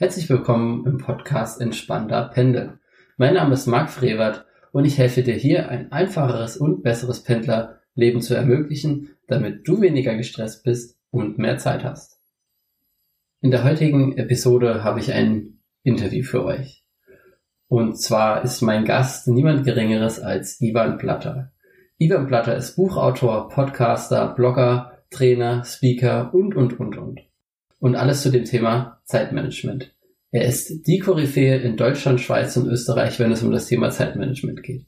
Herzlich willkommen im Podcast Entspannter Pendeln. Mein Name ist Marc Frevert und ich helfe dir hier, ein einfacheres und besseres Pendlerleben zu ermöglichen, damit du weniger gestresst bist und mehr Zeit hast. In der heutigen Episode habe ich ein Interview für euch. Und zwar ist mein Gast niemand Geringeres als Ivan Platter. Ivan Platter ist Buchautor, Podcaster, Blogger, Trainer, Speaker und, und, und, und und alles zu dem Thema Zeitmanagement. Er ist die Koryphäe in Deutschland, Schweiz und Österreich, wenn es um das Thema Zeitmanagement geht.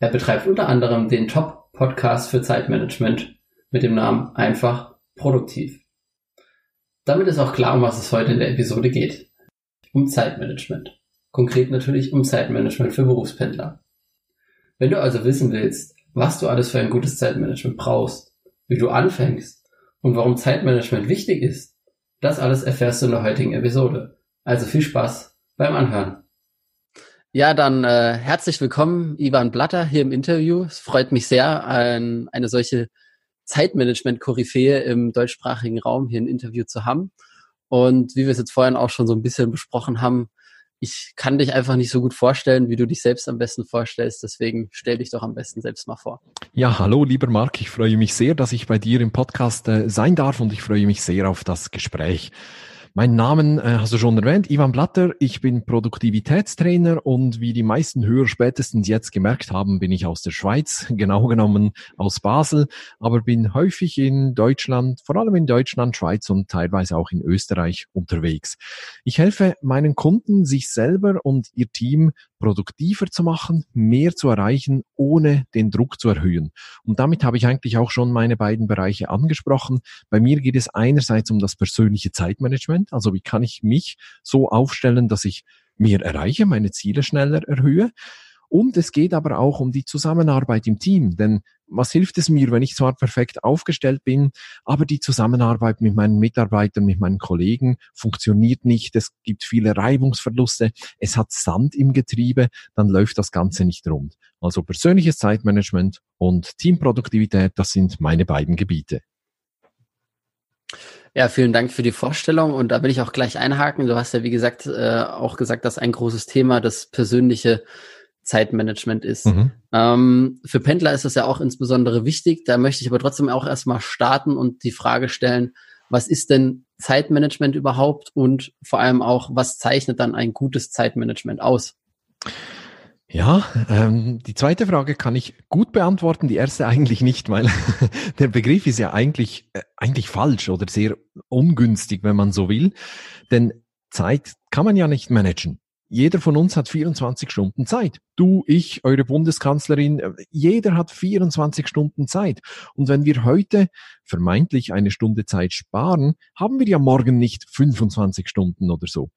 Er betreibt unter anderem den Top-Podcast für Zeitmanagement mit dem Namen Einfach Produktiv. Damit ist auch klar, um was es heute in der Episode geht. Um Zeitmanagement. Konkret natürlich um Zeitmanagement für Berufspendler. Wenn du also wissen willst, was du alles für ein gutes Zeitmanagement brauchst, wie du anfängst und warum Zeitmanagement wichtig ist, das alles erfährst du in der heutigen Episode. Also viel Spaß beim Anhören. Ja, dann äh, herzlich willkommen, Ivan Blatter, hier im Interview. Es freut mich sehr, ein, eine solche Zeitmanagement-Koryphäe im deutschsprachigen Raum hier ein Interview zu haben. Und wie wir es jetzt vorhin auch schon so ein bisschen besprochen haben, ich kann dich einfach nicht so gut vorstellen, wie du dich selbst am besten vorstellst. Deswegen stell dich doch am besten selbst mal vor. Ja, hallo, lieber Marc. Ich freue mich sehr, dass ich bei dir im Podcast äh, sein darf und ich freue mich sehr auf das Gespräch. Mein Namen äh, hast du schon erwähnt, Ivan Blatter. Ich bin Produktivitätstrainer und wie die meisten Hörer spätestens jetzt gemerkt haben, bin ich aus der Schweiz, genau genommen aus Basel, aber bin häufig in Deutschland, vor allem in Deutschland, Schweiz und teilweise auch in Österreich unterwegs. Ich helfe meinen Kunden, sich selber und ihr Team produktiver zu machen, mehr zu erreichen, ohne den Druck zu erhöhen. Und damit habe ich eigentlich auch schon meine beiden Bereiche angesprochen. Bei mir geht es einerseits um das persönliche Zeitmanagement, also wie kann ich mich so aufstellen, dass ich mehr erreiche, meine Ziele schneller erhöhe. Und es geht aber auch um die Zusammenarbeit im Team, denn was hilft es mir, wenn ich zwar perfekt aufgestellt bin, aber die Zusammenarbeit mit meinen Mitarbeitern, mit meinen Kollegen funktioniert nicht, es gibt viele Reibungsverluste, es hat Sand im Getriebe, dann läuft das Ganze nicht rund. Also persönliches Zeitmanagement und Teamproduktivität, das sind meine beiden Gebiete. Ja, vielen Dank für die Vorstellung und da will ich auch gleich einhaken. Du hast ja, wie gesagt, äh, auch gesagt, dass ein großes Thema das persönliche Zeitmanagement ist. Mhm. Ähm, für Pendler ist das ja auch insbesondere wichtig. Da möchte ich aber trotzdem auch erstmal starten und die Frage stellen, was ist denn Zeitmanagement überhaupt und vor allem auch, was zeichnet dann ein gutes Zeitmanagement aus? Ja, ähm, die zweite Frage kann ich gut beantworten, die erste eigentlich nicht, weil der Begriff ist ja eigentlich, äh, eigentlich falsch oder sehr ungünstig, wenn man so will. Denn Zeit kann man ja nicht managen. Jeder von uns hat 24 Stunden Zeit. Du, ich, eure Bundeskanzlerin, äh, jeder hat 24 Stunden Zeit. Und wenn wir heute vermeintlich eine Stunde Zeit sparen, haben wir ja morgen nicht 25 Stunden oder so.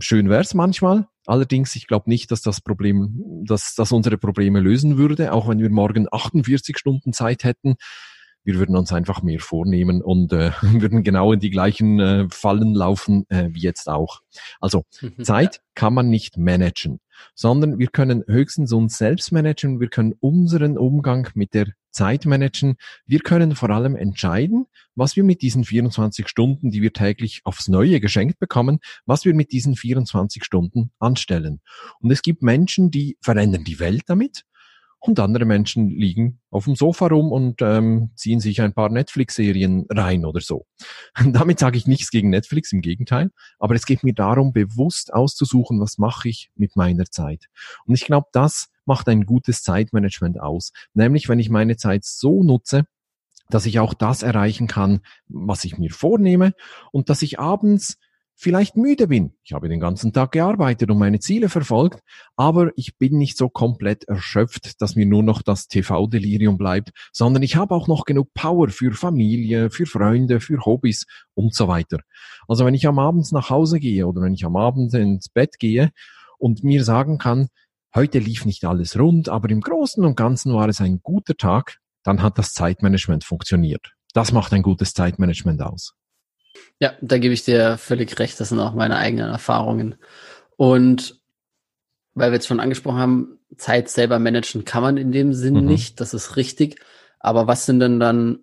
Schön wär's manchmal. Allerdings, ich glaube nicht, dass das Problem, dass das unsere Probleme lösen würde, auch wenn wir morgen 48 Stunden Zeit hätten wir würden uns einfach mehr vornehmen und äh, würden genau in die gleichen äh, Fallen laufen äh, wie jetzt auch. Also mhm. Zeit kann man nicht managen, sondern wir können höchstens uns selbst managen, wir können unseren Umgang mit der Zeit managen. Wir können vor allem entscheiden, was wir mit diesen 24 Stunden, die wir täglich aufs Neue geschenkt bekommen, was wir mit diesen 24 Stunden anstellen. Und es gibt Menschen, die verändern die Welt damit und andere Menschen liegen auf dem Sofa rum und ähm, ziehen sich ein paar Netflix-Serien rein oder so. Damit sage ich nichts gegen Netflix, im Gegenteil, aber es geht mir darum, bewusst auszusuchen, was mache ich mit meiner Zeit. Und ich glaube, das macht ein gutes Zeitmanagement aus, nämlich wenn ich meine Zeit so nutze, dass ich auch das erreichen kann, was ich mir vornehme und dass ich abends vielleicht müde bin. Ich habe den ganzen Tag gearbeitet und meine Ziele verfolgt, aber ich bin nicht so komplett erschöpft, dass mir nur noch das TV-Delirium bleibt, sondern ich habe auch noch genug Power für Familie, für Freunde, für Hobbys und so weiter. Also wenn ich am Abend nach Hause gehe oder wenn ich am Abend ins Bett gehe und mir sagen kann, heute lief nicht alles rund, aber im Großen und Ganzen war es ein guter Tag, dann hat das Zeitmanagement funktioniert. Das macht ein gutes Zeitmanagement aus. Ja, da gebe ich dir völlig recht. Das sind auch meine eigenen Erfahrungen. Und weil wir jetzt schon angesprochen haben, Zeit selber managen kann man in dem Sinn mhm. nicht. Das ist richtig. Aber was sind denn dann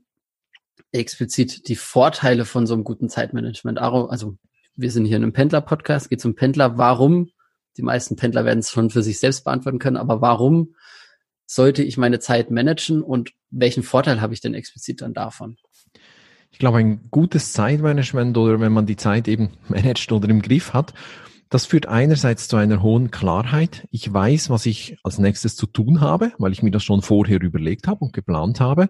explizit die Vorteile von so einem guten Zeitmanagement? Also wir sind hier in einem Pendler-Podcast, geht zum Pendler. Warum? Die meisten Pendler werden es schon für sich selbst beantworten können, aber warum sollte ich meine Zeit managen und welchen Vorteil habe ich denn explizit dann davon? Ich glaube, ein gutes Zeitmanagement oder wenn man die Zeit eben managt oder im Griff hat, das führt einerseits zu einer hohen Klarheit. Ich weiß, was ich als nächstes zu tun habe, weil ich mir das schon vorher überlegt habe und geplant habe.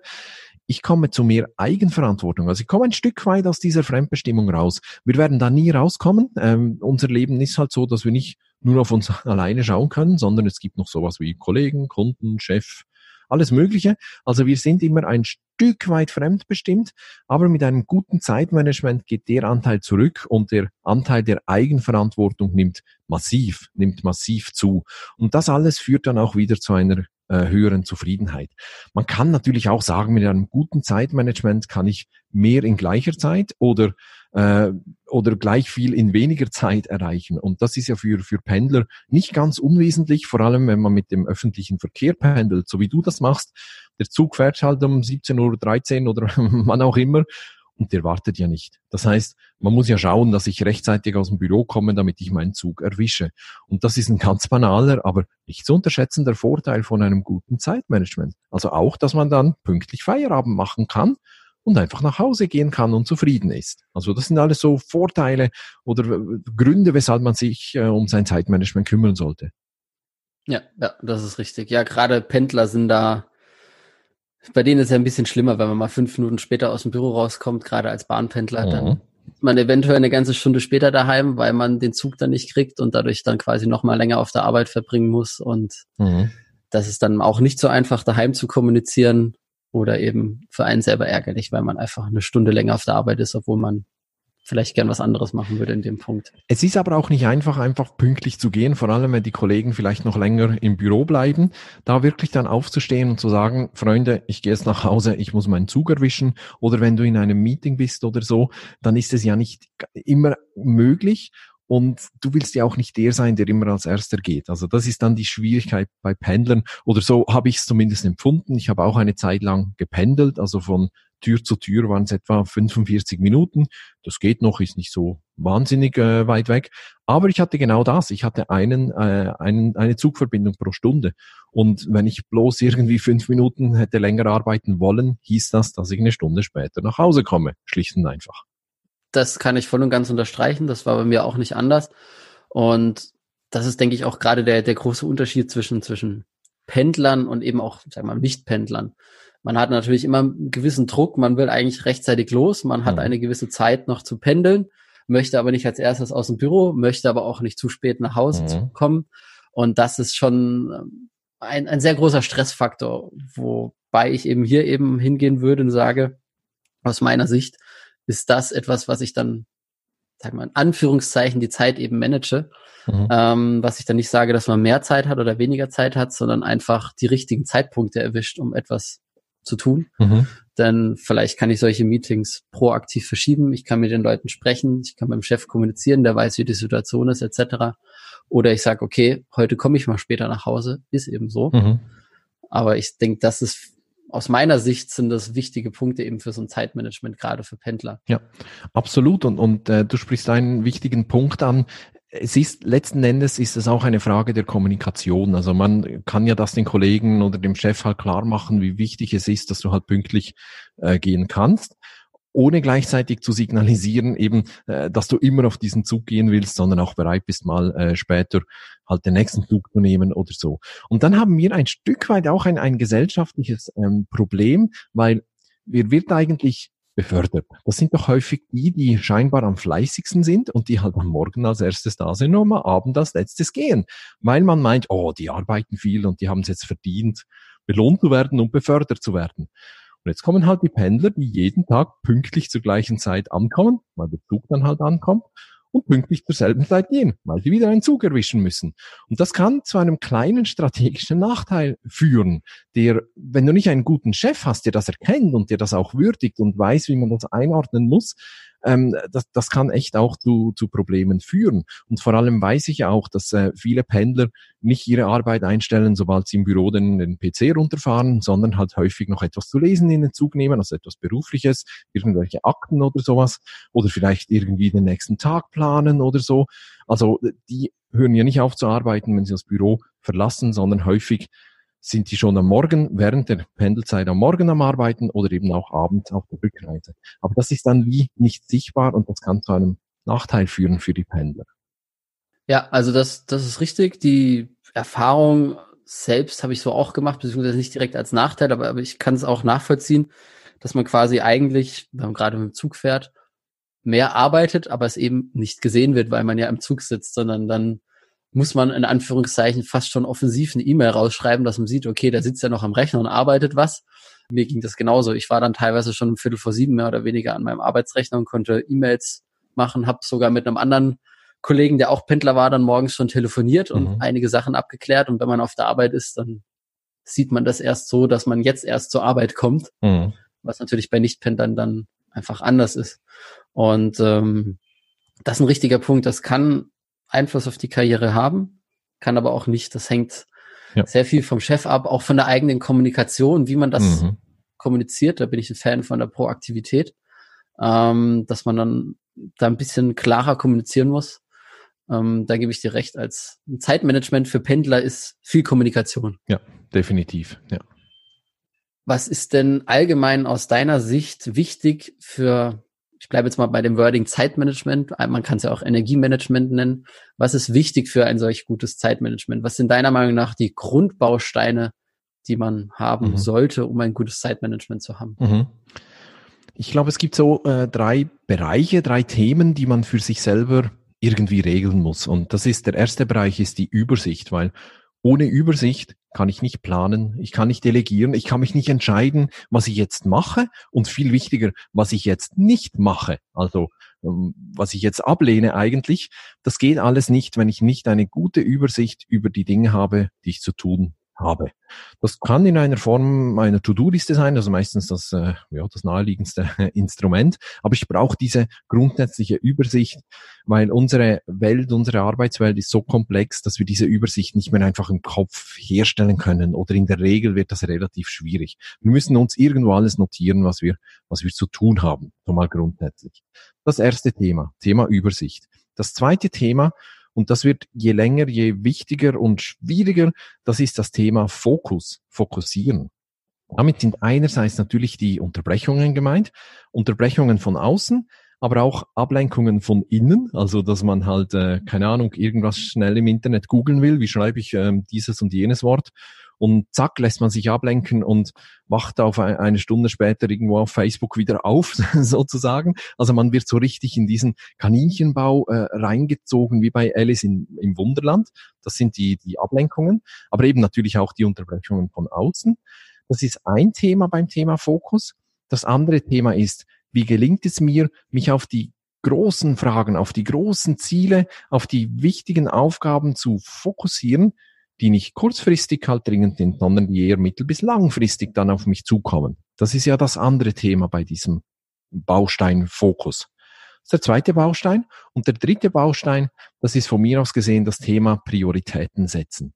Ich komme zu mehr Eigenverantwortung. Also ich komme ein Stück weit aus dieser Fremdbestimmung raus. Wir werden da nie rauskommen. Ähm, unser Leben ist halt so, dass wir nicht nur auf uns alleine schauen können, sondern es gibt noch sowas wie Kollegen, Kunden, Chef, alles Mögliche. Also wir sind immer ein Stück weit fremdbestimmt, aber mit einem guten Zeitmanagement geht der Anteil zurück und der Anteil der Eigenverantwortung nimmt massiv, nimmt massiv zu. Und das alles führt dann auch wieder zu einer äh, höheren Zufriedenheit. Man kann natürlich auch sagen, mit einem guten Zeitmanagement kann ich mehr in gleicher Zeit oder äh, oder gleich viel in weniger Zeit erreichen. Und das ist ja für, für Pendler nicht ganz unwesentlich, vor allem wenn man mit dem öffentlichen Verkehr pendelt, so wie du das machst. Der Zug fährt halt um 17.13 Uhr oder wann auch immer und der wartet ja nicht. Das heißt, man muss ja schauen, dass ich rechtzeitig aus dem Büro komme, damit ich meinen Zug erwische. Und das ist ein ganz banaler, aber nicht zu unterschätzender Vorteil von einem guten Zeitmanagement. Also auch, dass man dann pünktlich Feierabend machen kann und einfach nach Hause gehen kann und zufrieden ist. Also das sind alles so Vorteile oder Gründe, weshalb man sich äh, um sein Zeitmanagement kümmern sollte. Ja, ja, das ist richtig. Ja, gerade Pendler sind da, bei denen ist es ja ein bisschen schlimmer, wenn man mal fünf Minuten später aus dem Büro rauskommt, gerade als Bahnpendler, mhm. dann ist man eventuell eine ganze Stunde später daheim, weil man den Zug dann nicht kriegt und dadurch dann quasi noch mal länger auf der Arbeit verbringen muss und mhm. das ist dann auch nicht so einfach, daheim zu kommunizieren oder eben für einen selber ärgerlich, weil man einfach eine Stunde länger auf der Arbeit ist, obwohl man vielleicht gern was anderes machen würde in dem Punkt. Es ist aber auch nicht einfach, einfach pünktlich zu gehen, vor allem wenn die Kollegen vielleicht noch länger im Büro bleiben, da wirklich dann aufzustehen und zu sagen, Freunde, ich gehe jetzt nach Hause, ich muss meinen Zug erwischen. Oder wenn du in einem Meeting bist oder so, dann ist es ja nicht immer möglich und du willst ja auch nicht der sein, der immer als erster geht. Also das ist dann die Schwierigkeit bei Pendlern. Oder so habe ich es zumindest empfunden. Ich habe auch eine Zeit lang gependelt, also von Tür zu Tür waren es etwa 45 Minuten. Das geht noch, ist nicht so wahnsinnig äh, weit weg. Aber ich hatte genau das. Ich hatte einen, äh, einen, eine Zugverbindung pro Stunde. Und wenn ich bloß irgendwie fünf Minuten hätte länger arbeiten wollen, hieß das, dass ich eine Stunde später nach Hause komme. Schlicht und einfach das kann ich voll und ganz unterstreichen. Das war bei mir auch nicht anders. Und das ist, denke ich, auch gerade der, der große Unterschied zwischen, zwischen Pendlern und eben auch, sag mal, Nicht-Pendlern. Man hat natürlich immer einen gewissen Druck, man will eigentlich rechtzeitig los, man hat mhm. eine gewisse Zeit noch zu pendeln, möchte aber nicht als erstes aus dem Büro, möchte aber auch nicht zu spät nach Hause mhm. kommen. Und das ist schon ähm, ein, ein sehr großer Stressfaktor, wobei ich eben hier eben hingehen würde und sage, aus meiner Sicht, ist das etwas, was ich dann, sag mal, in Anführungszeichen die Zeit eben manage. Mhm. Ähm, was ich dann nicht sage, dass man mehr Zeit hat oder weniger Zeit hat, sondern einfach die richtigen Zeitpunkte erwischt, um etwas zu tun. Mhm. Denn vielleicht kann ich solche Meetings proaktiv verschieben. Ich kann mit den Leuten sprechen. Ich kann mit dem Chef kommunizieren, der weiß, wie die Situation ist, etc. Oder ich sage, okay, heute komme ich mal später nach Hause. Ist eben so. Mhm. Aber ich denke, das ist aus meiner Sicht sind das wichtige Punkte eben für so ein Zeitmanagement, gerade für Pendler. Ja, absolut. Und, und äh, du sprichst einen wichtigen Punkt an. Es ist letzten Endes ist es auch eine Frage der Kommunikation. Also man kann ja das den Kollegen oder dem Chef halt klar machen, wie wichtig es ist, dass du halt pünktlich äh, gehen kannst ohne gleichzeitig zu signalisieren, eben, äh, dass du immer auf diesen Zug gehen willst, sondern auch bereit bist, mal äh, später halt den nächsten Zug zu nehmen oder so. Und dann haben wir ein Stück weit auch ein, ein gesellschaftliches ähm, Problem, weil wir wird eigentlich befördert. Das sind doch häufig die, die scheinbar am fleißigsten sind und die halt am Morgen als erstes da sind und am Abend als letztes gehen. Weil man meint, oh, die arbeiten viel und die haben es jetzt verdient, belohnt zu werden und befördert zu werden. Und jetzt kommen halt die Pendler, die jeden Tag pünktlich zur gleichen Zeit ankommen, weil der Zug dann halt ankommt und pünktlich zur selben Zeit gehen, weil sie wieder einen Zug erwischen müssen. Und das kann zu einem kleinen strategischen Nachteil führen, der, wenn du nicht einen guten Chef hast, der das erkennt und der das auch würdigt und weiß, wie man das einordnen muss, ähm, das, das kann echt auch zu, zu Problemen führen. Und vor allem weiß ich auch, dass äh, viele Pendler nicht ihre Arbeit einstellen, sobald sie im Büro den, den PC runterfahren, sondern halt häufig noch etwas zu lesen in den Zug nehmen, also etwas Berufliches, irgendwelche Akten oder sowas, oder vielleicht irgendwie den nächsten Tag planen oder so. Also die hören ja nicht auf zu arbeiten, wenn sie das Büro verlassen, sondern häufig sind die schon am Morgen, während der Pendelzeit am Morgen am Arbeiten oder eben auch abends auf der Rückreise. Aber das ist dann wie nicht sichtbar und das kann zu einem Nachteil führen für die Pendler. Ja, also das, das ist richtig. Die Erfahrung selbst habe ich so auch gemacht, beziehungsweise nicht direkt als Nachteil, aber, aber ich kann es auch nachvollziehen, dass man quasi eigentlich, wenn man gerade mit dem Zug fährt, mehr arbeitet, aber es eben nicht gesehen wird, weil man ja im Zug sitzt, sondern dann muss man in Anführungszeichen fast schon offensiv eine E-Mail rausschreiben, dass man sieht, okay, der sitzt ja noch am Rechner und arbeitet was. Mir ging das genauso. Ich war dann teilweise schon um Viertel vor sieben mehr oder weniger an meinem Arbeitsrechner und konnte E-Mails machen, habe sogar mit einem anderen Kollegen, der auch Pendler war, dann morgens schon telefoniert und mhm. einige Sachen abgeklärt. Und wenn man auf der Arbeit ist, dann sieht man das erst so, dass man jetzt erst zur Arbeit kommt, mhm. was natürlich bei Nichtpendlern dann einfach anders ist. Und ähm, das ist ein richtiger Punkt. Das kann Einfluss auf die Karriere haben, kann aber auch nicht. Das hängt ja. sehr viel vom Chef ab, auch von der eigenen Kommunikation, wie man das mhm. kommuniziert. Da bin ich ein Fan von der Proaktivität, ähm, dass man dann da ein bisschen klarer kommunizieren muss. Ähm, da gebe ich dir recht. Als Zeitmanagement für Pendler ist viel Kommunikation. Ja, definitiv. Ja. Was ist denn allgemein aus deiner Sicht wichtig für ich bleibe jetzt mal bei dem Wording Zeitmanagement, man kann es ja auch Energiemanagement nennen. Was ist wichtig für ein solch gutes Zeitmanagement? Was sind deiner Meinung nach die Grundbausteine, die man haben mhm. sollte, um ein gutes Zeitmanagement zu haben? Mhm. Ich glaube, es gibt so äh, drei Bereiche, drei Themen, die man für sich selber irgendwie regeln muss. Und das ist der erste Bereich ist die Übersicht, weil ohne Übersicht kann ich nicht planen, ich kann nicht delegieren, ich kann mich nicht entscheiden, was ich jetzt mache und viel wichtiger, was ich jetzt nicht mache. Also ähm, was ich jetzt ablehne eigentlich, das geht alles nicht, wenn ich nicht eine gute Übersicht über die Dinge habe, die ich zu tun habe. Das kann in einer Form einer To-Do-Liste sein, also meistens das, äh, ja, das naheliegendste Instrument. Aber ich brauche diese grundsätzliche Übersicht, weil unsere Welt, unsere Arbeitswelt ist so komplex, dass wir diese Übersicht nicht mehr einfach im Kopf herstellen können. Oder in der Regel wird das relativ schwierig. Wir müssen uns irgendwo alles notieren, was wir, was wir zu tun haben. So mal grundsätzlich. Das erste Thema, Thema Übersicht. Das zweite Thema, und das wird je länger, je wichtiger und schwieriger. Das ist das Thema Fokus, fokussieren. Damit sind einerseits natürlich die Unterbrechungen gemeint, Unterbrechungen von außen, aber auch Ablenkungen von innen, also dass man halt, äh, keine Ahnung, irgendwas schnell im Internet googeln will, wie schreibe ich ähm, dieses und jenes Wort und zack, lässt man sich ablenken und wacht auf eine Stunde später irgendwo auf Facebook wieder auf, sozusagen. Also man wird so richtig in diesen Kaninchenbau äh, reingezogen, wie bei Alice in, im Wunderland. Das sind die, die Ablenkungen, aber eben natürlich auch die Unterbrechungen von außen. Das ist ein Thema beim Thema Fokus. Das andere Thema ist, wie gelingt es mir, mich auf die großen Fragen, auf die großen Ziele, auf die wichtigen Aufgaben zu fokussieren, die nicht kurzfristig halt dringend sind, sondern die eher mittel- bis langfristig dann auf mich zukommen. Das ist ja das andere Thema bei diesem Baustein Fokus. Das ist der zweite Baustein. Und der dritte Baustein, das ist von mir aus gesehen das Thema Prioritäten setzen.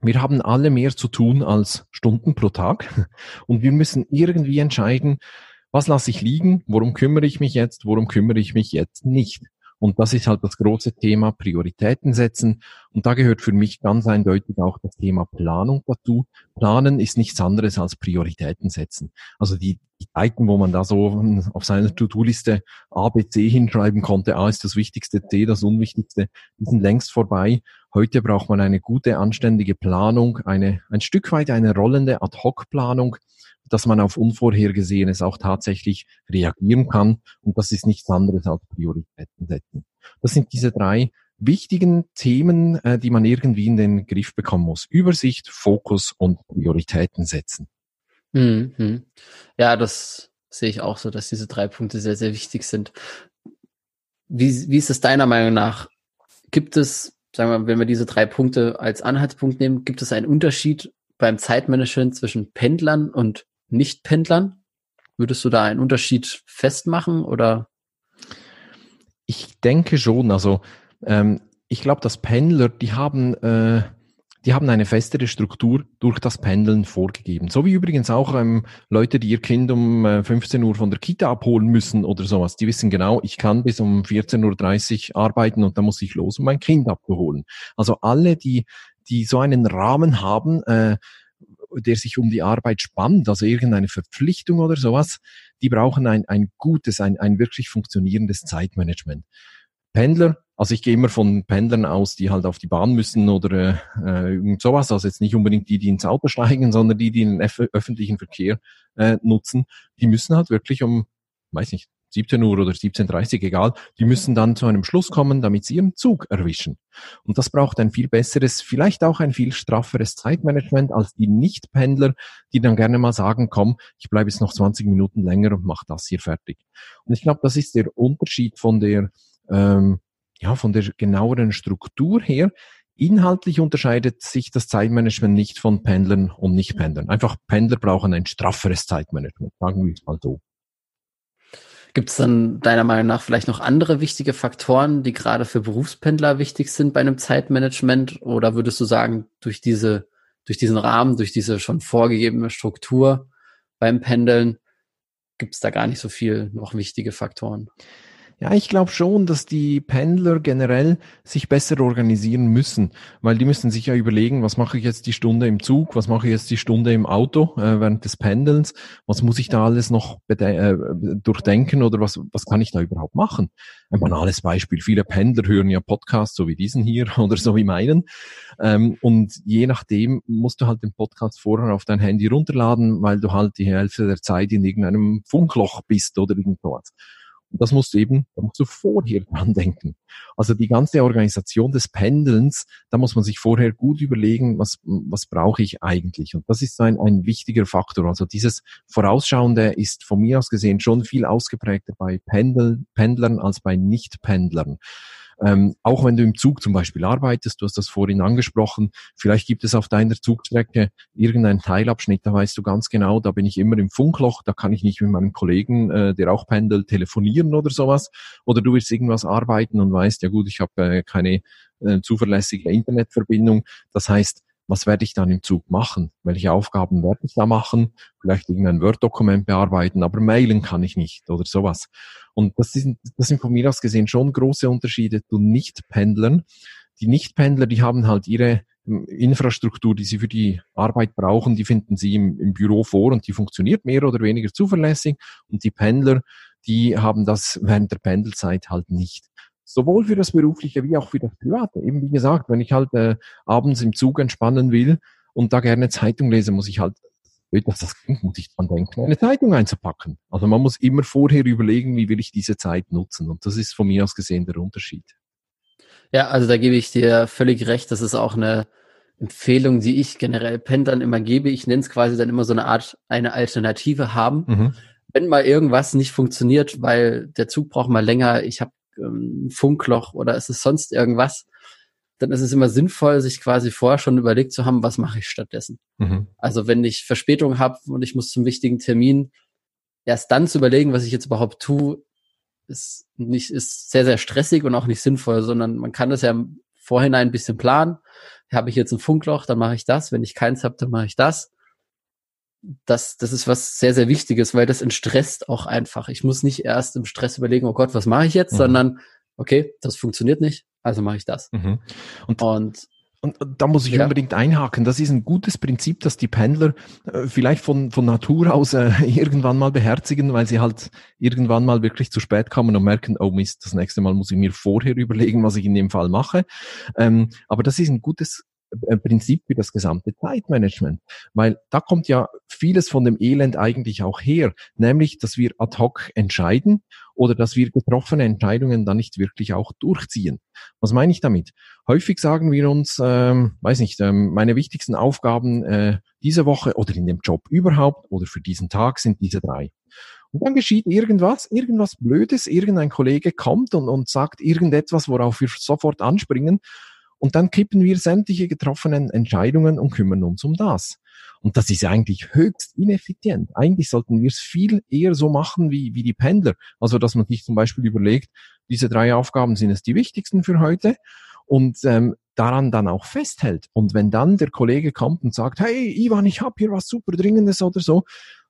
Wir haben alle mehr zu tun als Stunden pro Tag und wir müssen irgendwie entscheiden, was lasse ich liegen, worum kümmere ich mich jetzt, worum kümmere ich mich jetzt nicht. Und das ist halt das große Thema Prioritäten setzen. Und da gehört für mich ganz eindeutig auch das Thema Planung dazu. Planen ist nichts anderes als Prioritäten setzen. Also die, die Zeiten, wo man da so auf seiner To-Do-Liste A, B, C hinschreiben konnte, A ist das Wichtigste, C das Unwichtigste, die sind längst vorbei. Heute braucht man eine gute, anständige Planung, eine, ein Stück weit eine rollende Ad-Hoc-Planung, dass man auf Unvorhergesehenes auch tatsächlich reagieren kann. Und das ist nichts anderes als Prioritäten setzen. Das sind diese drei wichtigen Themen, äh, die man irgendwie in den Griff bekommen muss. Übersicht, Fokus und Prioritäten setzen. Mhm. Ja, das sehe ich auch so, dass diese drei Punkte sehr, sehr wichtig sind. Wie, wie ist es deiner Meinung nach? Gibt es, sagen wir, wenn wir diese drei Punkte als Anhaltspunkt nehmen, gibt es einen Unterschied beim Zeitmanagement zwischen Pendlern und Nichtpendlern? Würdest du da einen Unterschied festmachen oder? Ich denke schon. Also ähm, ich glaube, dass Pendler, die haben äh, die haben eine festere Struktur durch das Pendeln vorgegeben. So wie übrigens auch ähm, Leute, die ihr Kind um äh, 15 Uhr von der Kita abholen müssen oder sowas. Die wissen genau, ich kann bis um 14.30 Uhr arbeiten und dann muss ich los, um mein Kind abzuholen. Also alle, die, die so einen Rahmen haben, äh, der sich um die Arbeit spannt, also irgendeine Verpflichtung oder sowas, die brauchen ein, ein gutes, ein, ein wirklich funktionierendes Zeitmanagement. Pendler also ich gehe immer von Pendlern aus, die halt auf die Bahn müssen oder äh, irgend sowas. Also jetzt nicht unbedingt die, die ins Auto steigen, sondern die, die den öffentlichen Verkehr äh, nutzen. Die müssen halt wirklich um, weiß nicht, 17 Uhr oder 17.30 Uhr, egal, die müssen dann zu einem Schluss kommen, damit sie ihren Zug erwischen. Und das braucht ein viel besseres, vielleicht auch ein viel strafferes Zeitmanagement als die Nicht-Pendler, die dann gerne mal sagen, komm, ich bleibe jetzt noch 20 Minuten länger und mach das hier fertig. Und ich glaube, das ist der Unterschied von der ähm, ja, von der genaueren Struktur her, inhaltlich unterscheidet sich das Zeitmanagement nicht von Pendlern und Nicht-Pendlern. Einfach Pendler brauchen ein strafferes Zeitmanagement, sagen wir es mal so. Gibt es dann deiner Meinung nach vielleicht noch andere wichtige Faktoren, die gerade für Berufspendler wichtig sind bei einem Zeitmanagement? Oder würdest du sagen, durch diese, durch diesen Rahmen, durch diese schon vorgegebene Struktur beim Pendeln, gibt es da gar nicht so viel noch wichtige Faktoren? Ja, ich glaube schon, dass die Pendler generell sich besser organisieren müssen, weil die müssen sich ja überlegen, was mache ich jetzt die Stunde im Zug, was mache ich jetzt die Stunde im Auto äh, während des Pendelns, was muss ich da alles noch äh, durchdenken oder was, was kann ich da überhaupt machen? Ein banales Beispiel, viele Pendler hören ja Podcasts, so wie diesen hier oder so wie meinen ähm, und je nachdem musst du halt den Podcast vorher auf dein Handy runterladen, weil du halt die Hälfte der Zeit in irgendeinem Funkloch bist oder irgendwas. Und das musst du eben, da musst du vorher dran denken. Also die ganze Organisation des Pendelns, da muss man sich vorher gut überlegen, was, was brauche ich eigentlich? Und das ist ein, ein wichtiger Faktor. Also dieses Vorausschauende ist von mir aus gesehen schon viel ausgeprägter bei Pendel, Pendlern als bei Nicht-Pendlern. Ähm, auch wenn du im Zug zum Beispiel arbeitest, du hast das vorhin angesprochen, vielleicht gibt es auf deiner Zugstrecke irgendeinen Teilabschnitt, da weißt du ganz genau, da bin ich immer im Funkloch, da kann ich nicht mit meinem Kollegen, äh, der auch pendelt, telefonieren oder sowas. Oder du willst irgendwas arbeiten und weißt, ja gut, ich habe äh, keine äh, zuverlässige Internetverbindung. Das heißt, was werde ich dann im Zug machen? Welche Aufgaben werde ich da machen? Vielleicht irgendein Word-Dokument bearbeiten, aber mailen kann ich nicht oder sowas. Und das sind, das sind von mir aus gesehen schon große Unterschiede zu Nicht-Pendlern. Die Nicht-Pendler, die haben halt ihre hm, Infrastruktur, die sie für die Arbeit brauchen, die finden sie im, im Büro vor und die funktioniert mehr oder weniger zuverlässig. Und die Pendler, die haben das während der Pendelzeit halt nicht sowohl für das Berufliche wie auch für das Private. Eben wie gesagt, wenn ich halt äh, abends im Zug entspannen will und da gerne Zeitung lese, muss ich halt, dass das klingt, muss ich dran denken, eine Zeitung einzupacken. Also man muss immer vorher überlegen, wie will ich diese Zeit nutzen. Und das ist von mir aus gesehen der Unterschied. Ja, also da gebe ich dir völlig recht. Das ist auch eine Empfehlung, die ich generell Pendlern immer gebe. Ich nenne es quasi dann immer so eine Art, eine Alternative haben. Mhm. Wenn mal irgendwas nicht funktioniert, weil der Zug braucht mal länger, ich habe ähm, Funkloch oder ist es sonst irgendwas, dann ist es immer sinnvoll, sich quasi vorher schon überlegt zu haben, was mache ich stattdessen. Mhm. Also wenn ich Verspätung habe und ich muss zum wichtigen Termin, erst dann zu überlegen, was ich jetzt überhaupt tue, ist nicht, ist sehr, sehr stressig und auch nicht sinnvoll, sondern man kann das ja im Vorhinein ein bisschen planen. Habe ich jetzt ein Funkloch, dann mache ich das. Wenn ich keins habe, dann mache ich das das, das ist was sehr, sehr Wichtiges, weil das entstresst auch einfach. Ich muss nicht erst im Stress überlegen, oh Gott, was mache ich jetzt, mhm. sondern okay, das funktioniert nicht, also mache ich das. Mhm. Und, und und da muss ich ja. unbedingt einhaken. Das ist ein gutes Prinzip, dass die Pendler äh, vielleicht von, von Natur aus äh, irgendwann mal beherzigen, weil sie halt irgendwann mal wirklich zu spät kommen und merken, oh Mist, das nächste Mal muss ich mir vorher überlegen, was ich in dem Fall mache. Ähm, aber das ist ein gutes äh, Prinzip für das gesamte Zeitmanagement. Weil da kommt ja vieles von dem Elend eigentlich auch her, nämlich, dass wir ad hoc entscheiden oder dass wir getroffene Entscheidungen dann nicht wirklich auch durchziehen. Was meine ich damit? Häufig sagen wir uns, ähm, weiß nicht, ähm, meine wichtigsten Aufgaben äh, diese Woche oder in dem Job überhaupt oder für diesen Tag sind diese drei. Und dann geschieht irgendwas, irgendwas Blödes, irgendein Kollege kommt und, und sagt irgendetwas, worauf wir sofort anspringen und dann kippen wir sämtliche getroffenen Entscheidungen und kümmern uns um das. Und das ist eigentlich höchst ineffizient. Eigentlich sollten wir es viel eher so machen wie, wie die Pendler. Also, dass man sich zum Beispiel überlegt, diese drei Aufgaben sind es die wichtigsten für heute und ähm, daran dann auch festhält. Und wenn dann der Kollege kommt und sagt, hey Ivan, ich habe hier was super Dringendes oder so,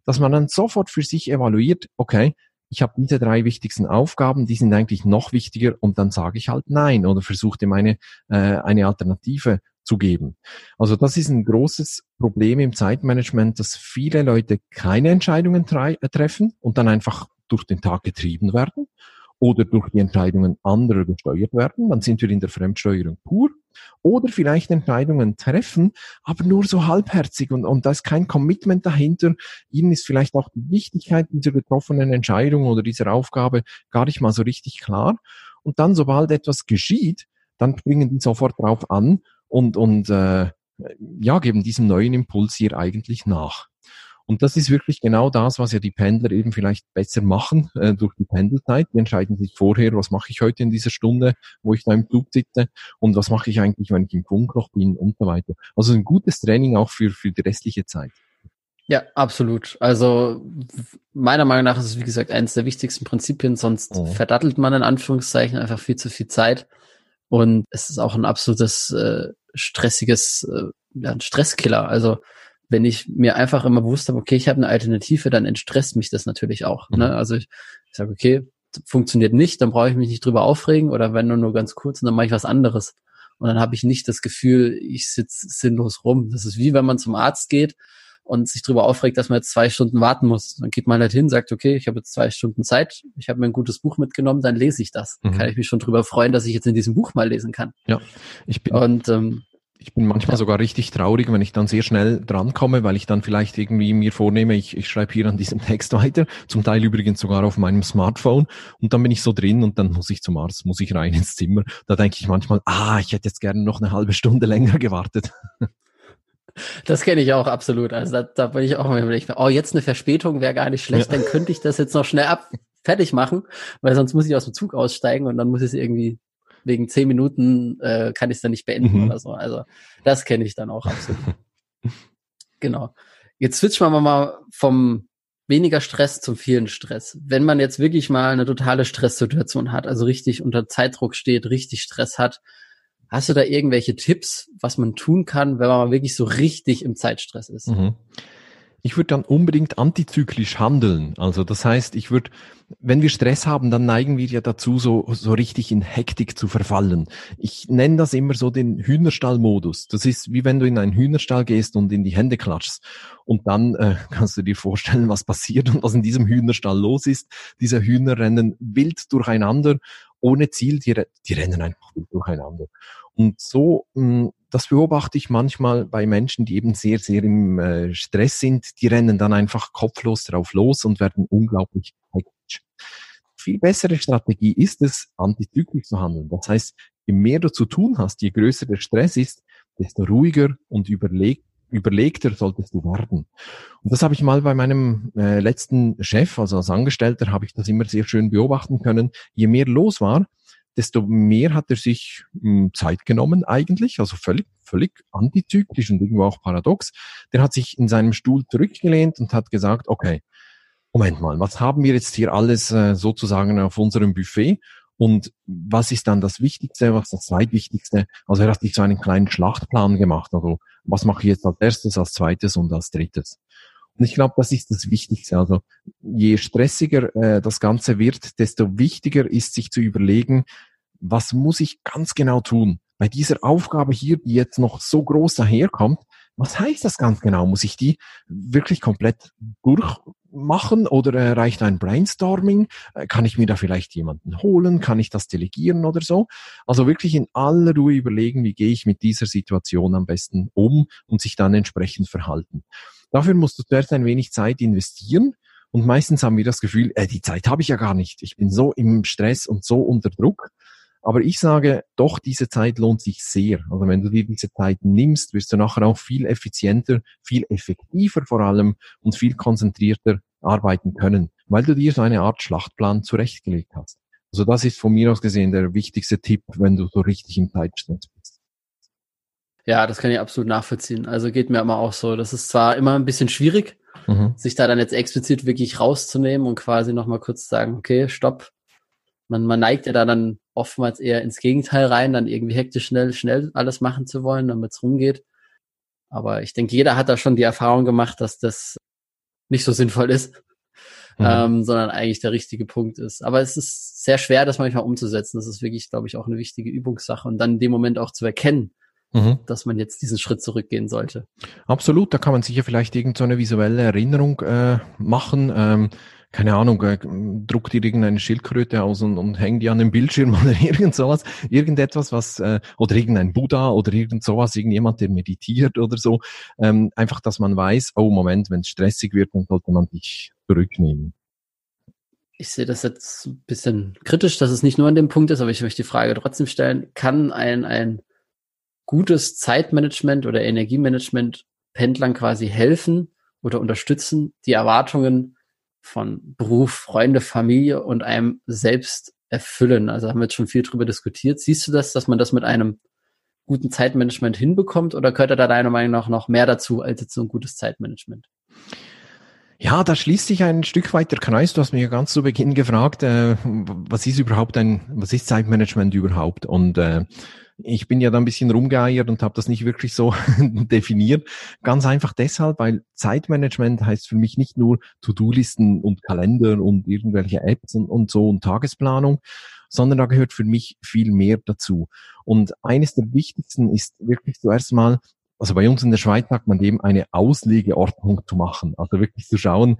dass man dann sofort für sich evaluiert, okay, ich habe diese drei wichtigsten Aufgaben, die sind eigentlich noch wichtiger und dann sage ich halt nein oder versuche dem eine, äh, eine Alternative zu geben. Also das ist ein großes Problem im Zeitmanagement, dass viele Leute keine Entscheidungen äh, treffen und dann einfach durch den Tag getrieben werden oder durch die Entscheidungen anderer gesteuert werden. Dann sind wir in der Fremdsteuerung pur. Oder vielleicht Entscheidungen treffen, aber nur so halbherzig und, und da ist kein Commitment dahinter. Ihnen ist vielleicht auch die Wichtigkeit dieser getroffenen Entscheidung oder dieser Aufgabe gar nicht mal so richtig klar. Und dann, sobald etwas geschieht, dann springen die sofort drauf an und, und äh, ja, geben diesem neuen Impuls hier eigentlich nach. Und das ist wirklich genau das, was ja die Pendler eben vielleicht besser machen äh, durch die Pendelzeit. Die entscheiden sich vorher, was mache ich heute in dieser Stunde, wo ich da im Zug sitze und was mache ich eigentlich, wenn ich im Funkloch bin und so weiter. Also ein gutes Training auch für, für die restliche Zeit. Ja, absolut. Also meiner Meinung nach ist es, wie gesagt, eines der wichtigsten Prinzipien, sonst oh. verdattelt man in Anführungszeichen einfach viel zu viel Zeit. Und es ist auch ein absolutes äh, stressiges, äh, ja, ein Stresskiller. Also wenn ich mir einfach immer bewusst habe, okay, ich habe eine Alternative, dann entstresst mich das natürlich auch. Ne? Mhm. Ne? Also ich, ich sage, okay, funktioniert nicht, dann brauche ich mich nicht drüber aufregen oder wenn nur nur ganz kurz und dann mache ich was anderes. Und dann habe ich nicht das Gefühl, ich sitze sinnlos rum. Das ist wie wenn man zum Arzt geht und sich drüber aufregt, dass man jetzt zwei Stunden warten muss. Dann geht man halt hin, sagt, okay, ich habe jetzt zwei Stunden Zeit, ich habe mir ein gutes Buch mitgenommen, dann lese ich das. Dann mhm. kann ich mich schon drüber freuen, dass ich jetzt in diesem Buch mal lesen kann. Ja, ich bin. Und ähm, ich bin manchmal sogar richtig traurig, wenn ich dann sehr schnell drankomme, weil ich dann vielleicht irgendwie mir vornehme, ich, ich schreibe hier an diesem Text weiter, zum Teil übrigens sogar auf meinem Smartphone und dann bin ich so drin und dann muss ich zum Arzt, muss ich rein ins Zimmer. Da denke ich manchmal, ah, ich hätte jetzt gerne noch eine halbe Stunde länger gewartet. Das kenne ich auch absolut. Also da, da bin ich auch immer, ich, oh, jetzt eine Verspätung wäre gar nicht schlecht, ja. dann könnte ich das jetzt noch schnell ab fertig machen, weil sonst muss ich aus dem Zug aussteigen und dann muss ich es irgendwie wegen zehn Minuten äh, kann ich es dann nicht beenden mhm. oder so. Also das kenne ich dann auch absolut. genau. Jetzt switchen wir mal vom weniger Stress zum vielen Stress. Wenn man jetzt wirklich mal eine totale Stresssituation hat, also richtig unter Zeitdruck steht, richtig Stress hat, hast du da irgendwelche Tipps, was man tun kann, wenn man wirklich so richtig im Zeitstress ist? Mhm. Ich würde dann unbedingt antizyklisch handeln. Also das heißt, ich würde, wenn wir Stress haben, dann neigen wir ja dazu, so, so richtig in Hektik zu verfallen. Ich nenne das immer so den Hühnerstallmodus. Das ist wie wenn du in einen Hühnerstall gehst und in die Hände klatschst. Und dann äh, kannst du dir vorstellen, was passiert und was in diesem Hühnerstall los ist. Diese Hühner rennen wild durcheinander, ohne Ziel, die, die rennen einfach wild durcheinander. Und so mh, das beobachte ich manchmal bei Menschen, die eben sehr, sehr im äh, Stress sind. Die rennen dann einfach kopflos drauf los und werden unglaublich hektisch. Viel bessere Strategie ist es, antizyklisch zu handeln. Das heißt, je mehr du zu tun hast, je größer der Stress ist, desto ruhiger und überlegt überlegter solltest du werden. Und das habe ich mal bei meinem äh, letzten Chef, also als Angestellter, habe ich das immer sehr schön beobachten können. Je mehr los war, desto mehr hat er sich hm, Zeit genommen eigentlich, also völlig, völlig antizyklisch und irgendwo auch paradox. Der hat sich in seinem Stuhl zurückgelehnt und hat gesagt, okay, Moment mal, was haben wir jetzt hier alles äh, sozusagen auf unserem Buffet? Und was ist dann das Wichtigste, was das Zweitwichtigste? Also er hat sich so einen kleinen Schlachtplan gemacht. Also was mache ich jetzt als erstes, als zweites und als drittes? Und ich glaube, das ist das Wichtigste. Also je stressiger äh, das Ganze wird, desto wichtiger ist sich zu überlegen, was muss ich ganz genau tun? Bei dieser Aufgabe hier, die jetzt noch so groß daherkommt, was heißt das ganz genau? Muss ich die wirklich komplett durchmachen oder äh, reicht ein Brainstorming? Äh, kann ich mir da vielleicht jemanden holen? Kann ich das delegieren oder so? Also wirklich in aller Ruhe überlegen, wie gehe ich mit dieser Situation am besten um und sich dann entsprechend verhalten. Dafür musst du zuerst ein wenig Zeit investieren. Und meistens haben wir das Gefühl, äh, die Zeit habe ich ja gar nicht. Ich bin so im Stress und so unter Druck. Aber ich sage, doch, diese Zeit lohnt sich sehr. Also wenn du dir diese Zeit nimmst, wirst du nachher auch viel effizienter, viel effektiver vor allem und viel konzentrierter arbeiten können, weil du dir so eine Art Schlachtplan zurechtgelegt hast. Also das ist von mir aus gesehen der wichtigste Tipp, wenn du so richtig im Zeitstress bist. Ja, das kann ich absolut nachvollziehen. Also geht mir immer auch so. Das ist zwar immer ein bisschen schwierig, mhm. sich da dann jetzt explizit wirklich rauszunehmen und quasi nochmal kurz zu sagen, okay, stopp, man, man neigt ja da dann oftmals eher ins Gegenteil rein, dann irgendwie hektisch schnell, schnell alles machen zu wollen, damit es rumgeht. Aber ich denke, jeder hat da schon die Erfahrung gemacht, dass das nicht so sinnvoll ist, mhm. ähm, sondern eigentlich der richtige Punkt ist. Aber es ist sehr schwer, das manchmal umzusetzen. Das ist wirklich, glaube ich, auch eine wichtige Übungssache und dann in dem Moment auch zu erkennen, mhm. dass man jetzt diesen Schritt zurückgehen sollte. Absolut, da kann man sicher vielleicht irgendeine so visuelle Erinnerung äh, machen. Ähm, keine Ahnung, äh, druckt dir irgendeine Schildkröte aus und, und hängt die an den Bildschirm oder irgend sowas, irgendetwas, was, äh, oder irgendein Buddha oder irgend sowas, irgendjemand, der meditiert oder so. Ähm, einfach, dass man weiß, oh Moment, wenn es stressig wird, dann sollte man dich zurücknehmen. Ich sehe das jetzt ein bisschen kritisch, dass es nicht nur an dem Punkt ist, aber ich möchte die Frage trotzdem stellen, kann ein, ein gutes Zeitmanagement oder Energiemanagement Pendlern quasi helfen oder unterstützen, die Erwartungen von Beruf, Freunde, Familie und einem selbst erfüllen. Also haben wir jetzt schon viel drüber diskutiert. Siehst du das, dass man das mit einem guten Zeitmanagement hinbekommt oder gehört da deiner Meinung nach noch mehr dazu als jetzt so ein gutes Zeitmanagement? Ja, da schließt sich ein Stück weit der Kreis. Du hast mich ja ganz zu Beginn gefragt, äh, was ist überhaupt ein, was ist Zeitmanagement überhaupt? Und äh, ich bin ja da ein bisschen rumgeeiert und habe das nicht wirklich so definiert. Ganz einfach deshalb, weil Zeitmanagement heißt für mich nicht nur To-Do-Listen und Kalender und irgendwelche Apps und, und so und Tagesplanung, sondern da gehört für mich viel mehr dazu. Und eines der wichtigsten ist wirklich zuerst mal, also bei uns in der Schweiz sagt man dem, eine Auslegeordnung zu machen. Also wirklich zu schauen,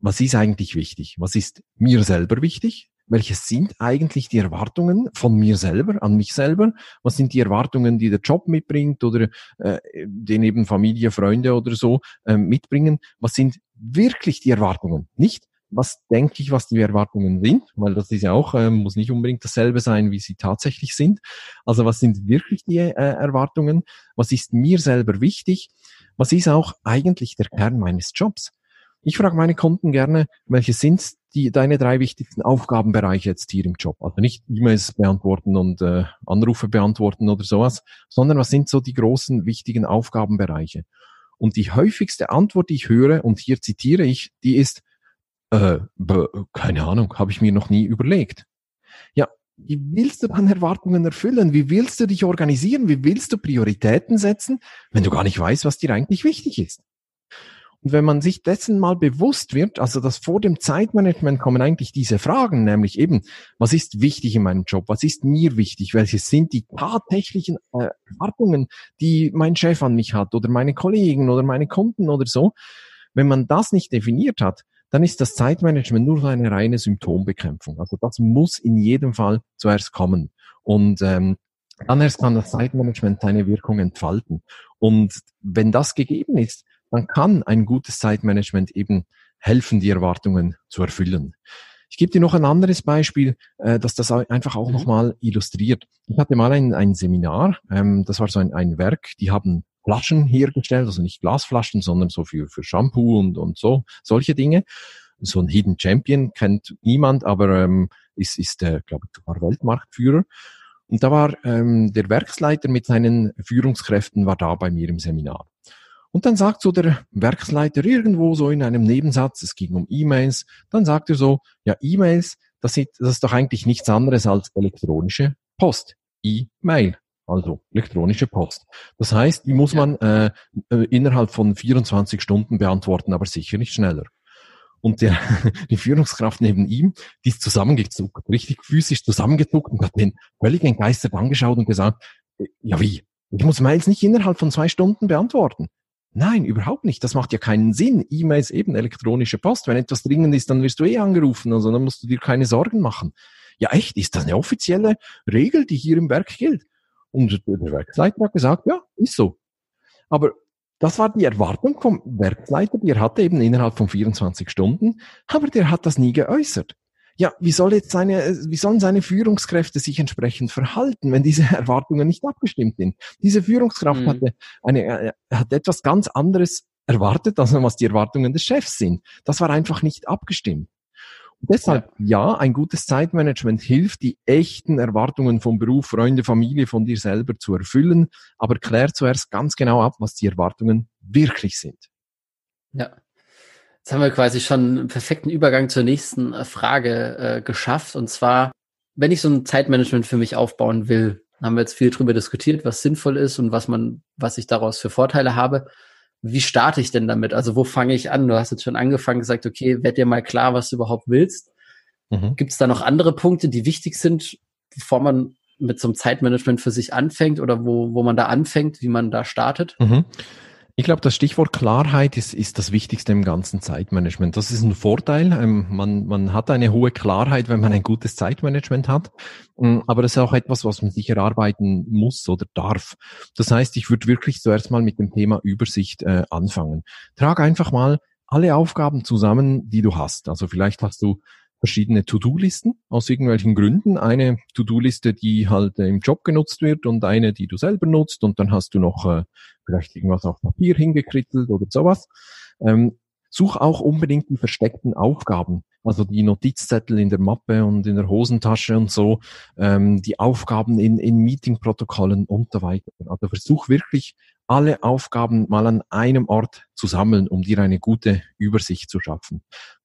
was ist eigentlich wichtig? Was ist mir selber wichtig? Welche sind eigentlich die Erwartungen von mir selber, an mich selber? Was sind die Erwartungen, die der Job mitbringt oder äh, den eben Familie, Freunde oder so äh, mitbringen? Was sind wirklich die Erwartungen? Nicht, was denke ich, was die Erwartungen sind, weil das ist ja auch, äh, muss nicht unbedingt dasselbe sein, wie sie tatsächlich sind. Also was sind wirklich die äh, Erwartungen? Was ist mir selber wichtig? Was ist auch eigentlich der Kern meines Jobs? Ich frage meine Kunden gerne, welche sind die, deine drei wichtigsten Aufgabenbereiche jetzt hier im Job? Also nicht E-Mails beantworten und äh, Anrufe beantworten oder sowas, sondern was sind so die großen wichtigen Aufgabenbereiche? Und die häufigste Antwort, die ich höre, und hier zitiere ich, die ist, äh, keine Ahnung, habe ich mir noch nie überlegt. Ja, wie willst du dann Erwartungen erfüllen? Wie willst du dich organisieren? Wie willst du Prioritäten setzen, wenn du gar nicht weißt, was dir eigentlich wichtig ist? Und wenn man sich dessen mal bewusst wird, also dass vor dem Zeitmanagement kommen eigentlich diese Fragen, nämlich eben, was ist wichtig in meinem Job? Was ist mir wichtig? Welche sind die tatsächlichen äh, Erwartungen, die mein Chef an mich hat oder meine Kollegen oder meine Kunden oder so? Wenn man das nicht definiert hat, dann ist das Zeitmanagement nur eine reine Symptombekämpfung. Also das muss in jedem Fall zuerst kommen. Und ähm, dann erst kann das Zeitmanagement seine Wirkung entfalten. Und wenn das gegeben ist, dann kann ein gutes Zeitmanagement eben helfen, die Erwartungen zu erfüllen. Ich gebe dir noch ein anderes Beispiel, äh, dass das einfach auch mhm. nochmal illustriert. Ich hatte mal ein, ein Seminar, ähm, das war so ein, ein Werk, die haben Flaschen hergestellt, also nicht Glasflaschen, sondern so für, für Shampoo und, und so, solche Dinge. So ein Hidden Champion kennt niemand, aber ähm, ist, ist äh, glaube ich, sogar Weltmarktführer. Und da war ähm, der Werksleiter mit seinen Führungskräften war da bei mir im Seminar. Und dann sagt so der Werksleiter irgendwo so in einem Nebensatz, es ging um E-Mails, dann sagt er so, ja, E-Mails, das ist, das ist doch eigentlich nichts anderes als elektronische Post. E-Mail, also elektronische Post. Das heißt, die muss man äh, äh innerhalb von 24 Stunden beantworten, aber sicher nicht schneller. Und der, die Führungskraft neben ihm, die ist zusammengezuckt, richtig physisch zusammengezuckt und hat den völlig entgeistert angeschaut und gesagt, äh, ja wie, ich muss Mails nicht innerhalb von zwei Stunden beantworten. Nein, überhaupt nicht. Das macht ja keinen Sinn. E-Mails eben elektronische Post. Wenn etwas dringend ist, dann wirst du eh angerufen. Also dann musst du dir keine Sorgen machen. Ja, echt? Ist das eine offizielle Regel, die hier im Werk gilt? Und der Werksleiter hat gesagt, ja, ist so. Aber das war die Erwartung vom Werksleiter, die er hatte eben innerhalb von 24 Stunden. Aber der hat das nie geäußert ja, wie soll jetzt seine, wie sollen seine Führungskräfte sich entsprechend verhalten, wenn diese Erwartungen nicht abgestimmt sind? Diese Führungskraft mhm. hatte eine, äh, hat etwas ganz anderes erwartet, als was die Erwartungen des Chefs sind. Das war einfach nicht abgestimmt. Und deshalb, ja. ja, ein gutes Zeitmanagement hilft, die echten Erwartungen vom Beruf, Freunde, Familie, von dir selber zu erfüllen, aber klär zuerst ganz genau ab, was die Erwartungen wirklich sind. Ja, Jetzt haben wir quasi schon einen perfekten Übergang zur nächsten äh, Frage äh, geschafft. Und zwar, wenn ich so ein Zeitmanagement für mich aufbauen will, haben wir jetzt viel drüber diskutiert, was sinnvoll ist und was man, was ich daraus für Vorteile habe. Wie starte ich denn damit? Also wo fange ich an? Du hast jetzt schon angefangen, gesagt, okay, werd dir mal klar, was du überhaupt willst. Mhm. Gibt es da noch andere Punkte, die wichtig sind, bevor man mit so einem Zeitmanagement für sich anfängt oder wo, wo man da anfängt, wie man da startet? Mhm. Ich glaube, das Stichwort Klarheit ist, ist das Wichtigste im ganzen Zeitmanagement. Das ist ein Vorteil. Ähm, man, man hat eine hohe Klarheit, wenn man ein gutes Zeitmanagement hat. Mm, aber das ist auch etwas, was man sich erarbeiten muss oder darf. Das heißt, ich würde wirklich zuerst mal mit dem Thema Übersicht äh, anfangen. Trag einfach mal alle Aufgaben zusammen, die du hast. Also vielleicht hast du verschiedene To-Do-Listen aus irgendwelchen Gründen. Eine To-Do-Liste, die halt äh, im Job genutzt wird und eine, die du selber nutzt und dann hast du noch äh, vielleicht irgendwas auf Papier hingekritzelt oder sowas. Ähm, such auch unbedingt die versteckten Aufgaben, also die Notizzettel in der Mappe und in der Hosentasche und so, ähm, die Aufgaben in, in Meetingprotokollen und so weiter. Also versuch wirklich alle Aufgaben mal an einem Ort zu sammeln, um dir eine gute Übersicht zu schaffen.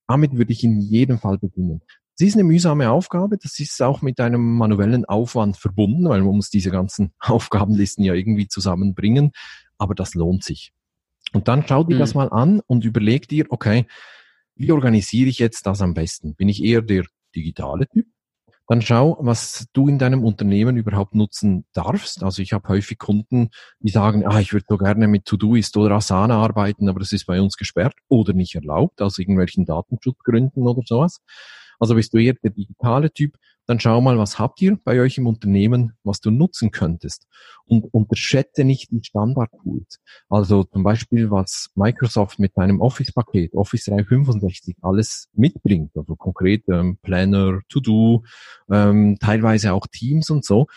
Damit würde ich in jedem Fall beginnen. Das ist eine mühsame Aufgabe, das ist auch mit einem manuellen Aufwand verbunden, weil man muss diese ganzen Aufgabenlisten ja irgendwie zusammenbringen, aber das lohnt sich. Und dann schau dir mhm. das mal an und überleg dir, okay, wie organisiere ich jetzt das am besten? Bin ich eher der digitale Typ? Dann schau, was du in deinem Unternehmen überhaupt nutzen darfst. Also ich habe häufig Kunden, die sagen, ah, ich würde so gerne mit Todoist oder Asana arbeiten, aber das ist bei uns gesperrt oder nicht erlaubt, aus irgendwelchen Datenschutzgründen oder sowas. Also bist du eher der digitale Typ, dann schau mal, was habt ihr bei euch im Unternehmen, was du nutzen könntest. Und unterschätze nicht die Standard-Tools. Also zum Beispiel, was Microsoft mit seinem Office-Paket, Office 365, alles mitbringt. Also konkret ähm, Planner, To-Do, ähm, teilweise auch Teams und so.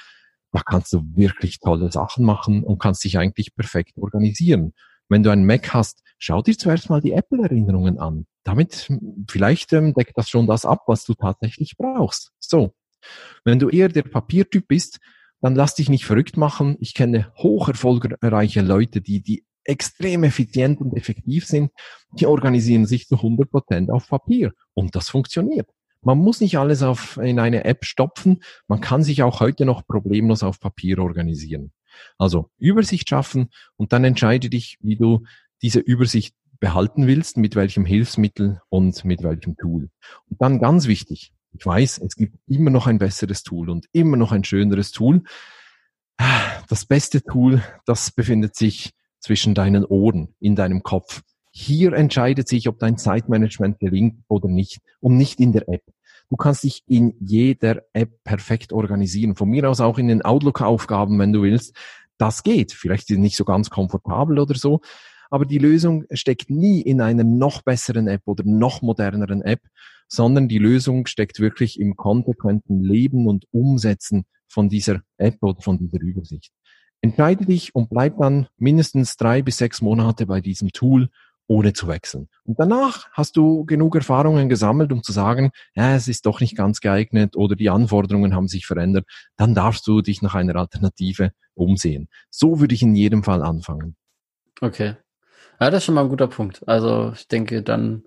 Da kannst du wirklich tolle Sachen machen und kannst dich eigentlich perfekt organisieren. Wenn du einen Mac hast, schau dir zuerst mal die Apple-Erinnerungen an. Damit vielleicht ähm, deckt das schon das ab, was du tatsächlich brauchst. So. Wenn du eher der Papiertyp bist, dann lass dich nicht verrückt machen. Ich kenne hoch erfolgreiche Leute, die, die extrem effizient und effektiv sind, die organisieren sich zu 100 Prozent auf Papier. Und das funktioniert. Man muss nicht alles auf, in eine App stopfen. Man kann sich auch heute noch problemlos auf Papier organisieren. Also Übersicht schaffen und dann entscheide dich, wie du diese Übersicht behalten willst, mit welchem Hilfsmittel und mit welchem Tool. Und dann ganz wichtig, ich weiß, es gibt immer noch ein besseres Tool und immer noch ein schöneres Tool. Das beste Tool, das befindet sich zwischen deinen Ohren, in deinem Kopf. Hier entscheidet sich, ob dein Zeitmanagement gelingt oder nicht und nicht in der App. Du kannst dich in jeder App perfekt organisieren. Von mir aus auch in den Outlook-Aufgaben, wenn du willst. Das geht. Vielleicht nicht so ganz komfortabel oder so. Aber die Lösung steckt nie in einer noch besseren App oder noch moderneren App, sondern die Lösung steckt wirklich im konsequenten Leben und Umsetzen von dieser App oder von dieser Übersicht. Entscheide dich und bleib dann mindestens drei bis sechs Monate bei diesem Tool ohne zu wechseln. Und danach hast du genug Erfahrungen gesammelt, um zu sagen, ja, es ist doch nicht ganz geeignet oder die Anforderungen haben sich verändert. Dann darfst du dich nach einer Alternative umsehen. So würde ich in jedem Fall anfangen. Okay. Ja, das ist schon mal ein guter Punkt. Also ich denke, dann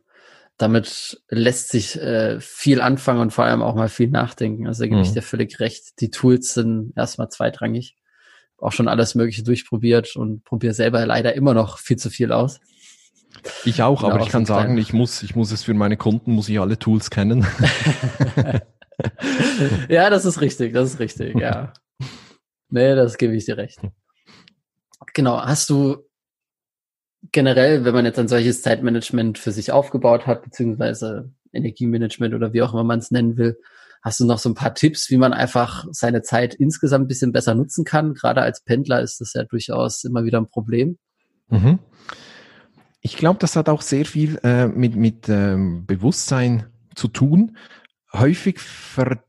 damit lässt sich äh, viel anfangen und vor allem auch mal viel nachdenken. Also da gebe mhm. ich dir völlig recht. Die Tools sind erstmal zweitrangig. Auch schon alles Mögliche durchprobiert und probiere selber leider immer noch viel zu viel aus. Ich auch, aber ich kann sagen, ich muss, ich muss es für meine Kunden, muss ich alle Tools kennen. ja, das ist richtig, das ist richtig, ja. Nee, das gebe ich dir recht. Genau, hast du generell, wenn man jetzt ein solches Zeitmanagement für sich aufgebaut hat, beziehungsweise Energiemanagement oder wie auch immer man es nennen will, hast du noch so ein paar Tipps, wie man einfach seine Zeit insgesamt ein bisschen besser nutzen kann? Gerade als Pendler ist das ja durchaus immer wieder ein Problem. Mhm. Ich glaube, das hat auch sehr viel äh, mit, mit ähm, Bewusstsein zu tun. Häufig ver,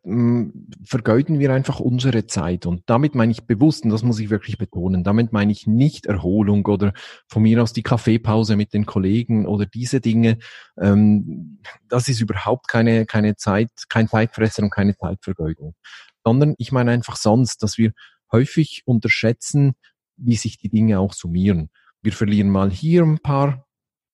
vergeuden wir einfach unsere Zeit. Und damit meine ich bewusst, und das muss ich wirklich betonen, damit meine ich nicht Erholung oder von mir aus die Kaffeepause mit den Kollegen oder diese Dinge. Ähm, das ist überhaupt keine, keine Zeit, kein Zeitfresser und keine Zeitvergeudung, sondern ich meine einfach sonst, dass wir häufig unterschätzen, wie sich die Dinge auch summieren. Wir verlieren mal hier ein paar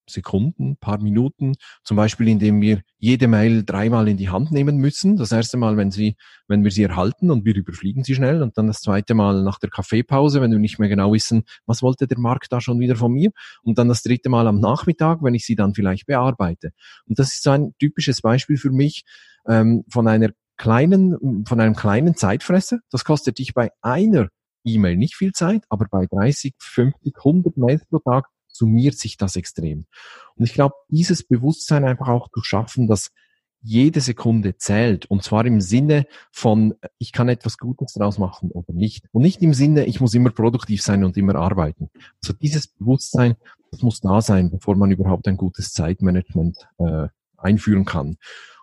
Sekunden, paar Minuten, zum Beispiel indem wir jede Mail dreimal in die Hand nehmen müssen. Das erste Mal, wenn sie, wenn wir sie erhalten und wir überfliegen sie schnell und dann das zweite Mal nach der Kaffeepause, wenn wir nicht mehr genau wissen, was wollte der Markt da schon wieder von mir und dann das dritte Mal am Nachmittag, wenn ich sie dann vielleicht bearbeite. Und das ist so ein typisches Beispiel für mich ähm, von einer kleinen, von einem kleinen Zeitfresser. Das kostet dich bei einer E-Mail nicht viel Zeit, aber bei 30, 50, 100 Mails pro Tag summiert sich das extrem. Und ich glaube, dieses Bewusstsein einfach auch zu schaffen, dass jede Sekunde zählt. Und zwar im Sinne von, ich kann etwas Gutes draus machen oder nicht. Und nicht im Sinne, ich muss immer produktiv sein und immer arbeiten. Also dieses Bewusstsein, das muss da sein, bevor man überhaupt ein gutes Zeitmanagement äh, einführen kann.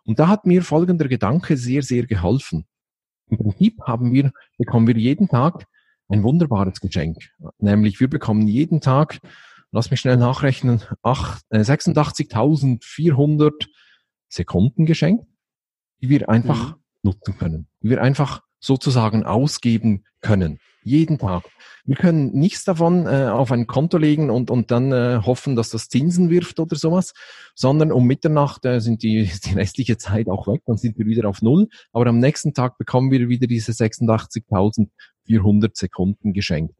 Und da hat mir folgender Gedanke sehr, sehr geholfen. Im Prinzip haben wir, bekommen wir jeden Tag ein wunderbares Geschenk. Nämlich wir bekommen jeden Tag, lass mich schnell nachrechnen, äh, 86.400 Sekunden geschenkt, die wir einfach mhm. nutzen können, die wir einfach sozusagen ausgeben können. Jeden Tag. Wir können nichts davon äh, auf ein Konto legen und, und dann äh, hoffen, dass das Zinsen wirft oder sowas, sondern um Mitternacht äh, sind die, die restliche Zeit auch weg, dann sind wir wieder auf Null. Aber am nächsten Tag bekommen wir wieder diese 86.400 Sekunden geschenkt.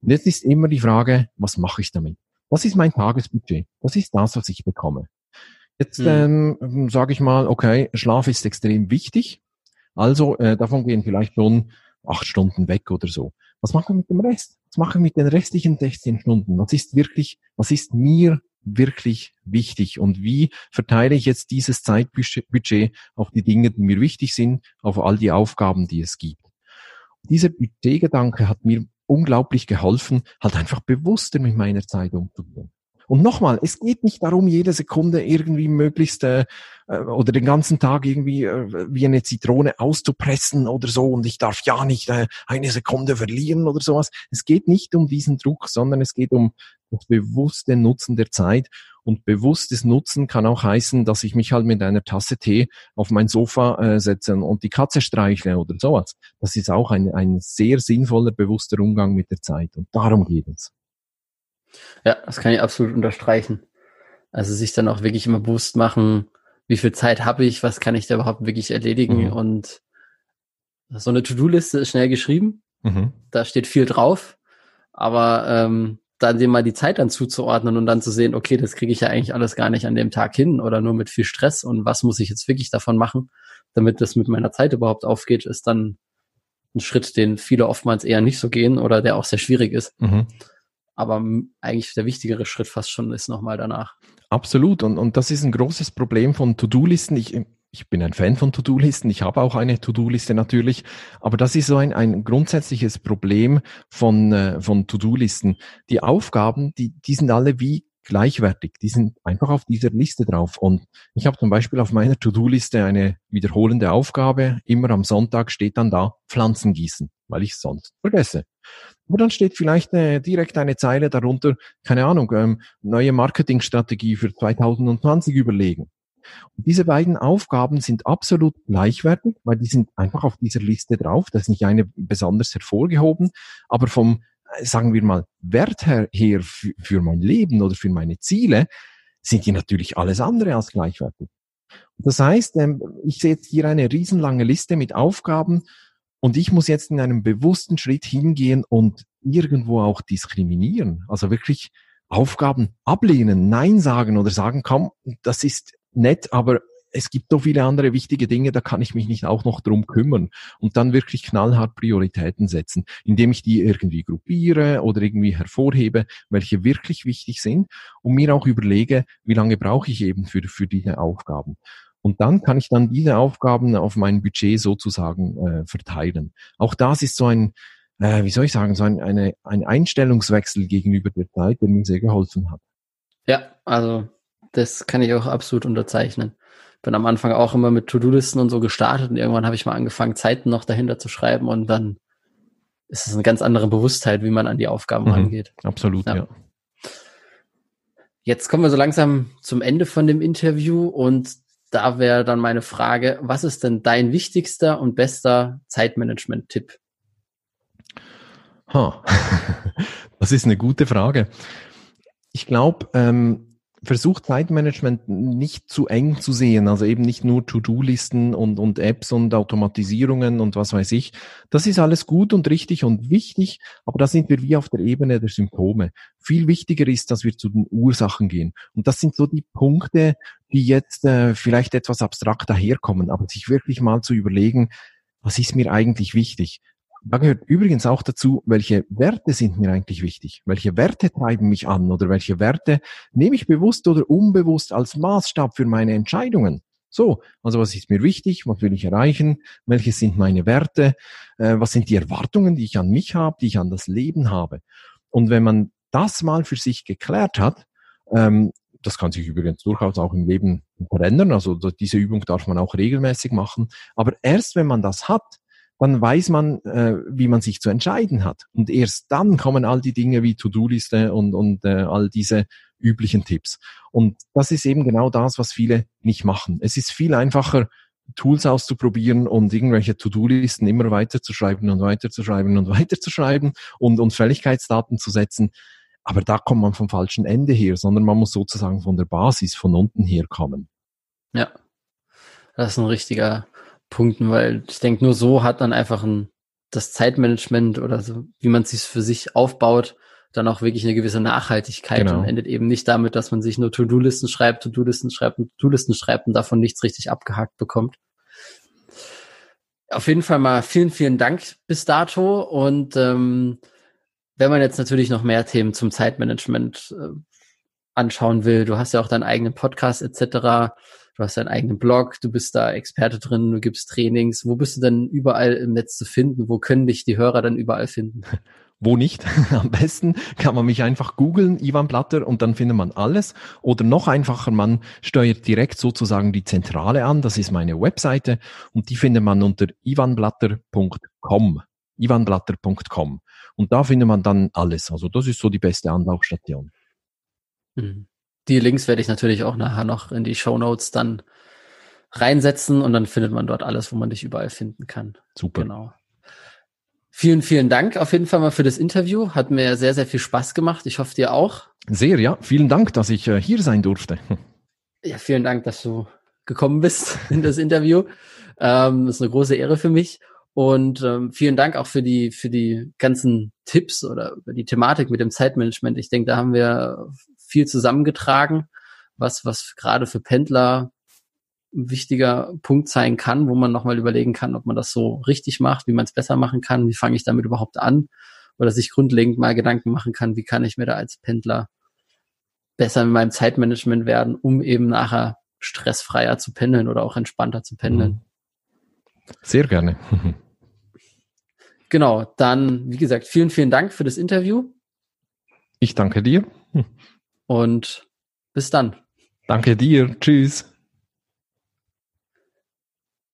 Und jetzt ist immer die Frage, was mache ich damit? Was ist mein Tagesbudget? Was ist das, was ich bekomme? Jetzt hm. ähm, sage ich mal, okay, Schlaf ist extrem wichtig. Also äh, davon gehen vielleicht schon acht Stunden weg oder so. Was mache ich mit dem Rest? Was mache ich mit den restlichen 16 Stunden? Was ist wirklich, was ist mir wirklich wichtig und wie verteile ich jetzt dieses Zeitbudget auf die Dinge, die mir wichtig sind, auf all die Aufgaben, die es gibt. Dieser Budgetgedanke hat mir unglaublich geholfen, halt einfach bewusster mit meiner Zeit umzugehen. Und nochmal, es geht nicht darum, jede Sekunde irgendwie möglichst äh, äh, oder den ganzen Tag irgendwie äh, wie eine Zitrone auszupressen oder so und ich darf ja nicht äh, eine Sekunde verlieren oder sowas. Es geht nicht um diesen Druck, sondern es geht um das bewusste Nutzen der Zeit. Und bewusstes Nutzen kann auch heißen, dass ich mich halt mit einer Tasse Tee auf mein Sofa äh, setze und die Katze streichle oder sowas. Das ist auch ein, ein sehr sinnvoller, bewusster Umgang mit der Zeit. Und darum geht es. Ja, das kann ich absolut unterstreichen. Also sich dann auch wirklich immer bewusst machen, wie viel Zeit habe ich, was kann ich da überhaupt wirklich erledigen mhm. und so eine To-Do-Liste ist schnell geschrieben. Mhm. Da steht viel drauf, aber ähm, dann dem mal die Zeit dann zuzuordnen und dann zu sehen, okay, das kriege ich ja eigentlich alles gar nicht an dem Tag hin oder nur mit viel Stress und was muss ich jetzt wirklich davon machen, damit das mit meiner Zeit überhaupt aufgeht, ist dann ein Schritt, den viele oftmals eher nicht so gehen oder der auch sehr schwierig ist. Mhm aber eigentlich der wichtigere Schritt fast schon ist nochmal danach. Absolut. Und, und das ist ein großes Problem von To-Do-Listen. Ich, ich bin ein Fan von To-Do-Listen. Ich habe auch eine To-Do-Liste natürlich. Aber das ist so ein, ein grundsätzliches Problem von, äh, von To-Do-Listen. Die Aufgaben, die, die sind alle wie gleichwertig. Die sind einfach auf dieser Liste drauf. Und ich habe zum Beispiel auf meiner To-Do-Liste eine wiederholende Aufgabe. Immer am Sonntag steht dann da Pflanzen gießen, weil ich sonst vergesse. Aber dann steht vielleicht äh, direkt eine Zeile darunter, keine Ahnung, ähm, neue Marketingstrategie für 2020 überlegen. Und diese beiden Aufgaben sind absolut gleichwertig, weil die sind einfach auf dieser Liste drauf. Da ist nicht eine besonders hervorgehoben, aber vom, sagen wir mal, Wert her, her für, mein Leben oder für meine Ziele sind die natürlich alles andere als gleichwertig. Das heißt, ähm, ich sehe jetzt hier eine riesenlange Liste mit Aufgaben, und ich muss jetzt in einem bewussten Schritt hingehen und irgendwo auch diskriminieren. Also wirklich Aufgaben ablehnen, Nein sagen oder sagen, komm, das ist nett, aber es gibt so viele andere wichtige Dinge, da kann ich mich nicht auch noch drum kümmern und dann wirklich knallhart Prioritäten setzen, indem ich die irgendwie gruppiere oder irgendwie hervorhebe, welche wirklich wichtig sind und mir auch überlege, wie lange brauche ich eben für, für diese Aufgaben. Und dann kann ich dann diese Aufgaben auf mein Budget sozusagen äh, verteilen. Auch das ist so ein, äh, wie soll ich sagen, so ein, eine, ein Einstellungswechsel gegenüber der Zeit, der mir sehr geholfen hat. Ja, also das kann ich auch absolut unterzeichnen. Bin am Anfang auch immer mit To-Do-Listen und so gestartet und irgendwann habe ich mal angefangen, Zeiten noch dahinter zu schreiben und dann ist es eine ganz andere Bewusstheit, wie man an die Aufgaben mhm, rangeht. Absolut, ja. ja. Jetzt kommen wir so langsam zum Ende von dem Interview und da wäre dann meine Frage, was ist denn dein wichtigster und bester Zeitmanagement-Tipp? Huh. Das ist eine gute Frage. Ich glaube, ähm, versucht Zeitmanagement nicht zu eng zu sehen, also eben nicht nur To-Do-Listen und, und Apps und Automatisierungen und was weiß ich. Das ist alles gut und richtig und wichtig, aber da sind wir wie auf der Ebene der Symptome. Viel wichtiger ist, dass wir zu den Ursachen gehen. Und das sind so die Punkte, die jetzt äh, vielleicht etwas abstrakt daherkommen, aber sich wirklich mal zu überlegen, was ist mir eigentlich wichtig? Da gehört übrigens auch dazu, welche Werte sind mir eigentlich wichtig? Welche Werte treiben mich an oder welche Werte nehme ich bewusst oder unbewusst als Maßstab für meine Entscheidungen? So, also was ist mir wichtig? Was will ich erreichen? Welche sind meine Werte? Äh, was sind die Erwartungen, die ich an mich habe, die ich an das Leben habe? Und wenn man das mal für sich geklärt hat, ähm, das kann sich übrigens durchaus auch im Leben verändern, also diese Übung darf man auch regelmäßig machen, aber erst wenn man das hat, dann weiß man, äh, wie man sich zu entscheiden hat. Und erst dann kommen all die Dinge wie To-Do-Liste und, und äh, all diese üblichen Tipps. Und das ist eben genau das, was viele nicht machen. Es ist viel einfacher, Tools auszuprobieren und irgendwelche To-Do-Listen immer weiterzuschreiben und weiterzuschreiben und weiterzuschreiben und, und Fälligkeitsdaten zu setzen. Aber da kommt man vom falschen Ende her, sondern man muss sozusagen von der Basis, von unten her kommen. Ja, das ist ein richtiger Punkten, weil ich denke, nur so hat dann einfach ein, das Zeitmanagement oder so, wie man es sich für sich aufbaut, dann auch wirklich eine gewisse Nachhaltigkeit genau. und endet eben nicht damit, dass man sich nur To-Do-Listen schreibt, To-Do-Listen schreibt und To-Do-Listen schreibt und davon nichts richtig abgehakt bekommt. Auf jeden Fall mal vielen, vielen Dank bis dato und ähm, wenn man jetzt natürlich noch mehr Themen zum Zeitmanagement äh, anschauen will, du hast ja auch deinen eigenen Podcast etc., du hast deinen eigenen Blog, du bist da Experte drin, du gibst Trainings. Wo bist du denn überall im Netz zu finden? Wo können dich die Hörer dann überall finden? Wo nicht? Am besten kann man mich einfach googeln, Ivan Blatter, und dann findet man alles. Oder noch einfacher, man steuert direkt sozusagen die Zentrale an. Das ist meine Webseite und die findet man unter ivanblatter.com. ivanblatter.com. Und da findet man dann alles. Also das ist so die beste Anlaufstation. Mhm. Die Links werde ich natürlich auch nachher noch in die Show Notes dann reinsetzen und dann findet man dort alles, wo man dich überall finden kann. Super. Genau. Vielen, vielen Dank auf jeden Fall mal für das Interview. Hat mir sehr, sehr viel Spaß gemacht. Ich hoffe dir auch. Sehr, ja. Vielen Dank, dass ich äh, hier sein durfte. Ja, vielen Dank, dass du gekommen bist in das Interview. Ähm, das ist eine große Ehre für mich. Und ähm, vielen Dank auch für die, für die ganzen Tipps oder über die Thematik mit dem Zeitmanagement. Ich denke, da haben wir viel zusammengetragen, was, was gerade für Pendler ein wichtiger Punkt sein kann, wo man nochmal überlegen kann, ob man das so richtig macht, wie man es besser machen kann, wie fange ich damit überhaupt an oder sich grundlegend mal Gedanken machen kann, wie kann ich mir da als Pendler besser in meinem Zeitmanagement werden, um eben nachher stressfreier zu pendeln oder auch entspannter zu pendeln. Mhm. Sehr gerne. genau, dann, wie gesagt, vielen, vielen Dank für das Interview. Ich danke dir. Und bis dann. Danke dir. Tschüss.